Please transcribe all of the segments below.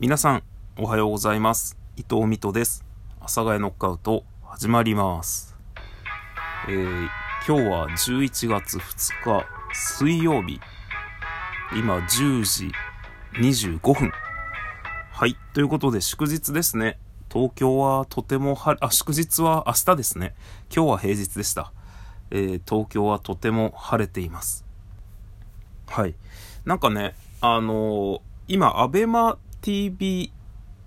皆さん、おはようございます。伊藤美斗です。阿佐ヶ谷ノックアウト、始まります。えー、今日は11月2日、水曜日。今、10時25分。はい。ということで、祝日ですね。東京はとても晴れ、あ、祝日は明日ですね。今日は平日でした。えー、東京はとても晴れています。はい。なんかね、あのー今、アベマ TV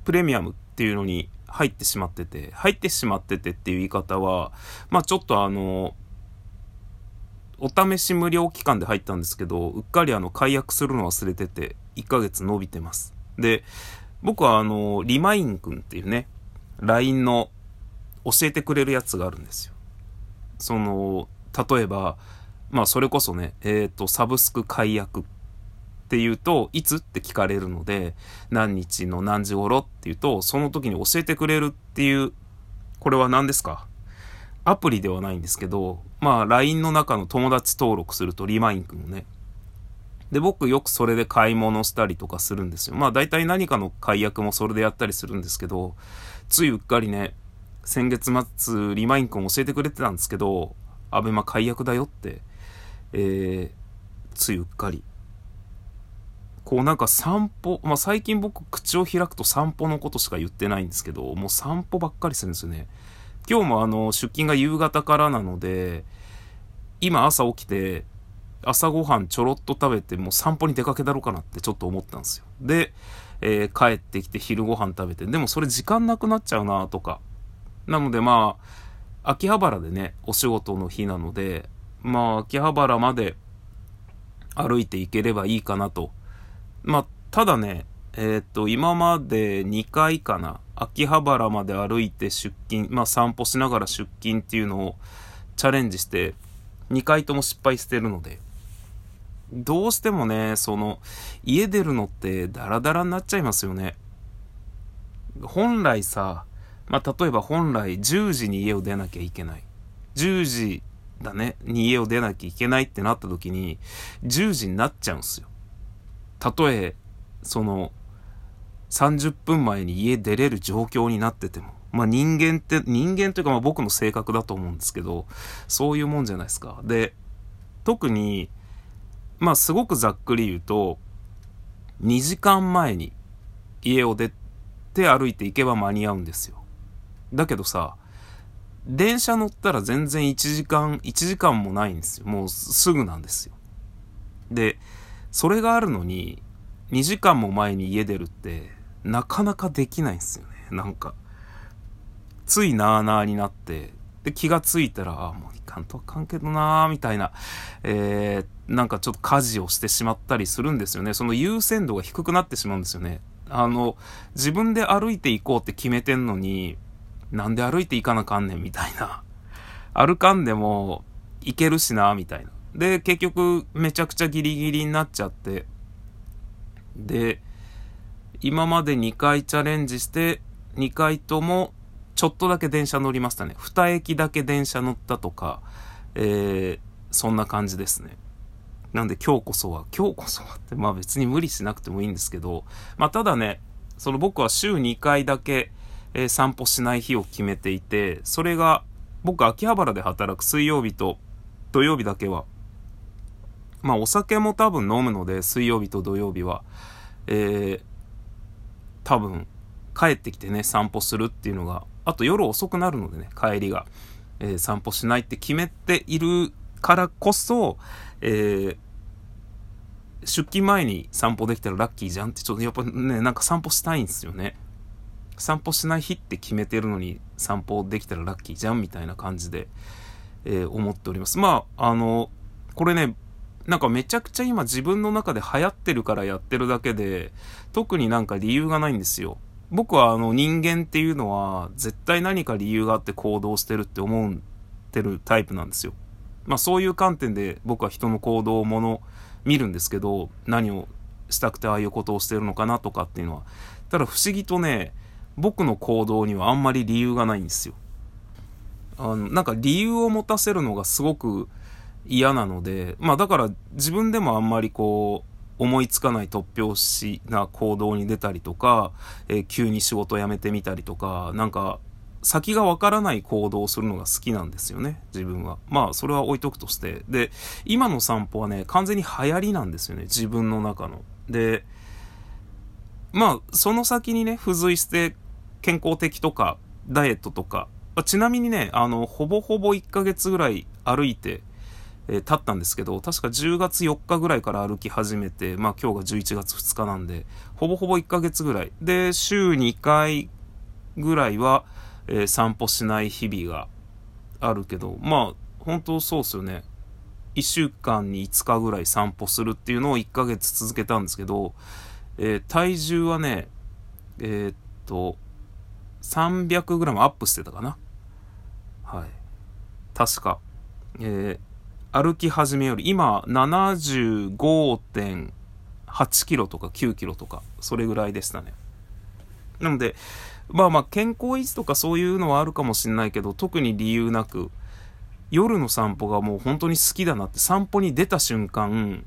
プレミアムっていうのに入ってしまってて、入ってしまっててっていう言い方は、まあちょっとあの、お試し無料期間で入ったんですけど、うっかりあの、解約するの忘れてて、1ヶ月伸びてます。で、僕はあの、リマインくんっていうね、LINE の教えてくれるやつがあるんですよ。その、例えば、まあそれこそね、えっ、と、サブスク解約っていうと、いつ？って聞かれるので、何日の何時頃っていうと、その時に教えてくれるっていう、これは何ですか？アプリではないんですけど、まあ LINE の中の友達登録するとリマインくんをね。で、僕よくそれで買い物したりとかするんですよ。まあ大体何かの解約もそれでやったりするんですけど、ついうっかりね、先月末リマインくん教えてくれてたんですけど、アベマ解約だよって、えー、ついうっかりこうなんか散歩、まあ最近僕口を開くと散歩のことしか言ってないんですけど、もう散歩ばっかりするんですよね。今日もあの出勤が夕方からなので、今朝起きて朝ごはんちょろっと食べてもう散歩に出かけだろうかなってちょっと思ったんですよ。で、えー帰ってきて昼ごはん食べて、でもそれ時間なくなっちゃうなとか。なのでまあ、秋葉原でね、お仕事の日なので、まあ秋葉原まで歩いていければいいかなと。まあ、ただね、えーっと、今まで2回かな、秋葉原まで歩いて出勤、まあ散歩しながら出勤っていうのをチャレンジして、2回とも失敗してるので、どうしてもね、その、家出るのってダラダラになっちゃいますよね。本来さ、まあ例えば本来10時に家を出なきゃいけない。10時だね、に家を出なきゃいけないってなった時に、10時になっちゃうんすよ。たとえ、その、30分前に家出れる状況になってても、まあ人間って、人間というかまあ僕の性格だと思うんですけど、そういうもんじゃないですか。で、特に、まあすごくざっくり言うと、2時間前に家を出て歩いていけば間に合うんですよ。だけどさ、電車乗ったら全然1時間、1時間もないんですよ。もうすぐなんですよ。で、それがあるのに、2時間も前に家出るって、なかなかできないんですよね。なんか、ついなーなーになって、で、気がついたら、あ、もういかんとあかんけどなー、みたいな、えー、なんかちょっと家事をしてしまったりするんですよね。その優先度が低くなってしまうんですよね。あの、自分で歩いていこうって決めてんのに、なんで歩いていかなかんねん、みたいな。歩かんでも、行けるしな、みたいな。で、結局、めちゃくちゃギリギリになっちゃって、で、今まで2回チャレンジして、2回とも、ちょっとだけ電車乗りましたね。2駅だけ電車乗ったとか、えー、そんな感じですね。なんで今日こそは、今日こそはって、まあ別に無理しなくてもいいんですけど、まあただね、その僕は週2回だけ、えー散歩しない日を決めていて、それが、僕秋葉原で働く水曜日と土曜日だけは、まあお酒も多分飲むので、水曜日と土曜日は、えー、多分帰ってきてね、散歩するっていうのが、あと夜遅くなるのでね、帰りが、えー散歩しないって決めているからこそ、えー出勤前に散歩できたらラッキーじゃんって、ちょっとやっぱね、なんか散歩したいんですよね。散歩しない日って決めてるのに散歩できたらラッキーじゃんみたいな感じで、えー思っております。まあ、あの、これね、なんかめちゃくちゃ今自分の中で流行ってるからやってるだけで、特になんか理由がないんですよ。僕はあの人間っていうのは絶対何か理由があって行動してるって思ってるタイプなんですよ。まあそういう観点で僕は人の行動をもの見るんですけど、何をしたくてああいうことをしてるのかなとかっていうのは。ただ不思議とね、僕の行動にはあんまり理由がないんですよ。あの、なんか理由を持たせるのがすごく嫌なので、まあだから自分でもあんまりこう、思いつかない突拍子な行動に出たりとか、えー、急に仕事辞めてみたりとか、なんか、先がわからない行動をするのが好きなんですよね、自分は。まあ、それは置いとくとして。で、今の散歩はね、完全に流行りなんですよね、自分の中の。で、まあ、その先にね、付随して健康的とか、ダイエットとか、ちなみにね、あの、ほぼほぼ1ヶ月ぐらい歩いて、えー、経ったんですけど、確か10月4日ぐらいから歩き始めて、まあ今日が11月2日なんで、ほぼほぼ1ヶ月ぐらい。で、週2回ぐらいは、えー、散歩しない日々があるけど、まあ、本当そうっすよね。1週間に5日ぐらい散歩するっていうのを1ヶ月続けたんですけど、えー、体重はね、えー、っと、300g アップしてたかな。はい。確か。えー、歩き始めより、今、75.8キロとか9キロとか、それぐらいでしたね。なので、まあまあ、健康維持とかそういうのはあるかもしれないけど、特に理由なく、夜の散歩がもう本当に好きだなって、散歩に出た瞬間、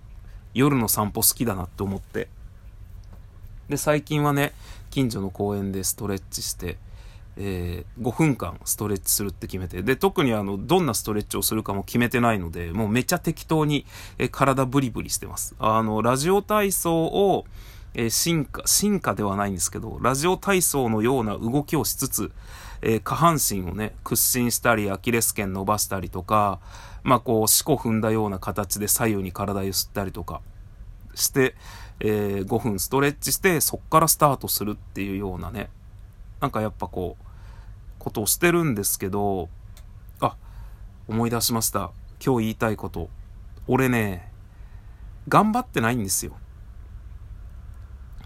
夜の散歩好きだなって思って。で、最近はね、近所の公園でストレッチして、えー、5分間ストレッチするって決めて、で、特にあの、どんなストレッチをするかも決めてないので、もうめちゃ適当に、えー、体ブリブリしてます。あの、ラジオ体操を、えー、進化、進化ではないんですけど、ラジオ体操のような動きをしつつ、えー、下半身をね、屈伸したり、アキレス腱伸ばしたりとか、まあこう、四股踏んだような形で左右に体揺すったりとかして、えー、5分ストレッチして、そっからスタートするっていうようなね、なんかやっぱこう、ことをしてるんですけど、あ、思い出しました。今日言いたいこと。俺ね、頑張ってないんですよ。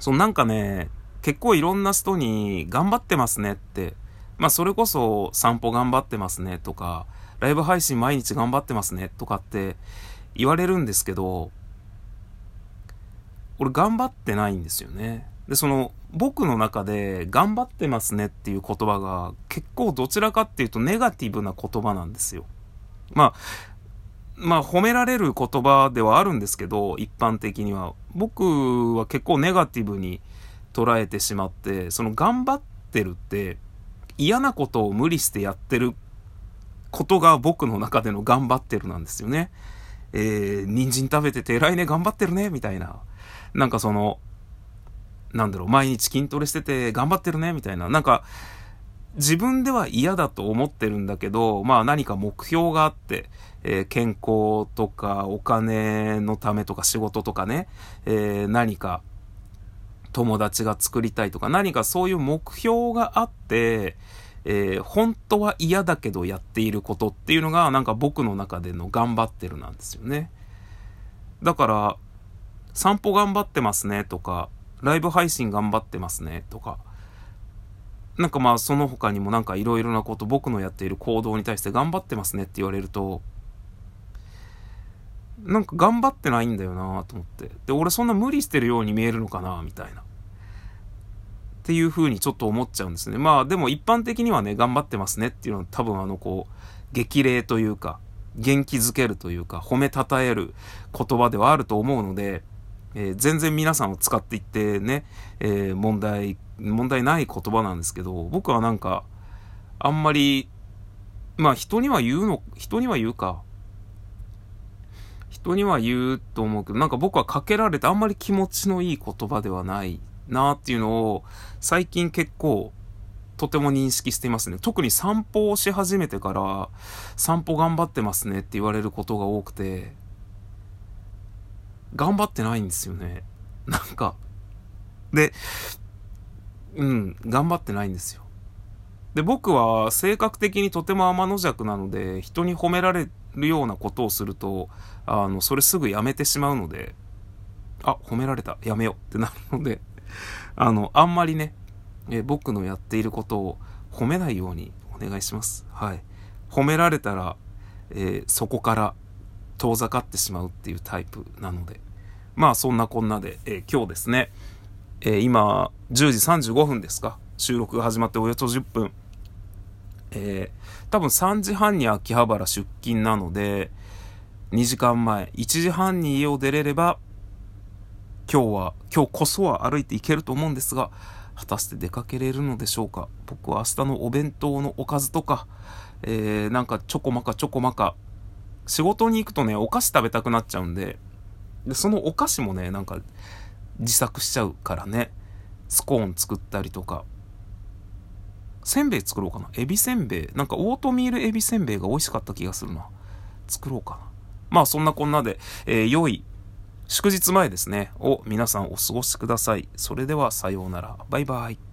そのなんかね、結構いろんな人に頑張ってますねって、まあそれこそ散歩頑張ってますねとか、ライブ配信毎日頑張ってますねとかって言われるんですけど、俺頑張ってないんですよね。で、その、僕の中で頑張ってますねっていう言葉が結構どちらかっていうとネガティブな言葉なんですよ。まあ、まあ褒められる言葉ではあるんですけど、一般的には。僕は結構ネガティブに捉えてしまって、その頑張ってるって嫌なことを無理してやってることが僕の中での頑張ってるなんですよね。えー、人参食べてて偉いね、頑張ってるね、みたいな。なんかその、なんだろう、毎日筋トレしてて頑張ってるね、みたいな。なんか、自分では嫌だと思ってるんだけど、まあ何か目標があって、えー、健康とかお金のためとか仕事とかね、えー、何か友達が作りたいとか何かそういう目標があって、えー、本当は嫌だけどやっていることっていうのがなんか僕の中での頑張ってるなんですよね。だから、散歩頑張ってますねとか、ライブ配信頑張ってますねとか、なんかまあその他にもなんかいろいろなこと、僕のやっている行動に対して頑張ってますねって言われると、なんか頑張ってないんだよなと思って。で、俺そんな無理してるように見えるのかなみたいな。っていう風にちょっと思っちゃうんですね。まあでも一般的にはね、頑張ってますねっていうのは多分あのこう、激励というか、元気づけるというか、褒めたたえる言葉ではあると思うので、えー、全然皆さんを使っていってね、えー、問題、問題ない言葉なんですけど、僕はなんか、あんまり、まあ人には言うの、人には言うか。人には言うと思うけど、なんか僕はかけられてあんまり気持ちのいい言葉ではないなっていうのを、最近結構、とても認識していますね。特に散歩をし始めてから、散歩頑張ってますねって言われることが多くて、頑張ってないんですよね。なんか。で、うん、頑張ってないんですよ。で、僕は性格的にとても天の弱なので、人に褒められるようなことをすると、あの、それすぐやめてしまうので、あ、褒められた、やめようってなるので、あの、あんまりね、え僕のやっていることを褒めないようにお願いします。はい。褒められたら、えー、そこから遠ざかってしまうっていうタイプなので。まあそんなこんなで、えー、今日ですね、えー、今10時35分ですか収録が始まっておよそ10分。えー、多分3時半に秋葉原出勤なので、2時間前、1時半に家を出れれば、今日は、今日こそは歩いていけると思うんですが、果たして出かけれるのでしょうか僕は明日のお弁当のおかずとか、えー、なんかちょこまかちょこまか、仕事に行くとね、お菓子食べたくなっちゃうんで、で、そのお菓子もね、なんか自作しちゃうからね、スコーン作ったりとか、せんべい作ろうかな。エビせんべい。なんかオートミールエビせんべいが美味しかった気がするな。作ろうかな。まあそんなこんなで、えー、良い祝日前ですね、を皆さんお過ごしください。それではさようなら。バイバイ。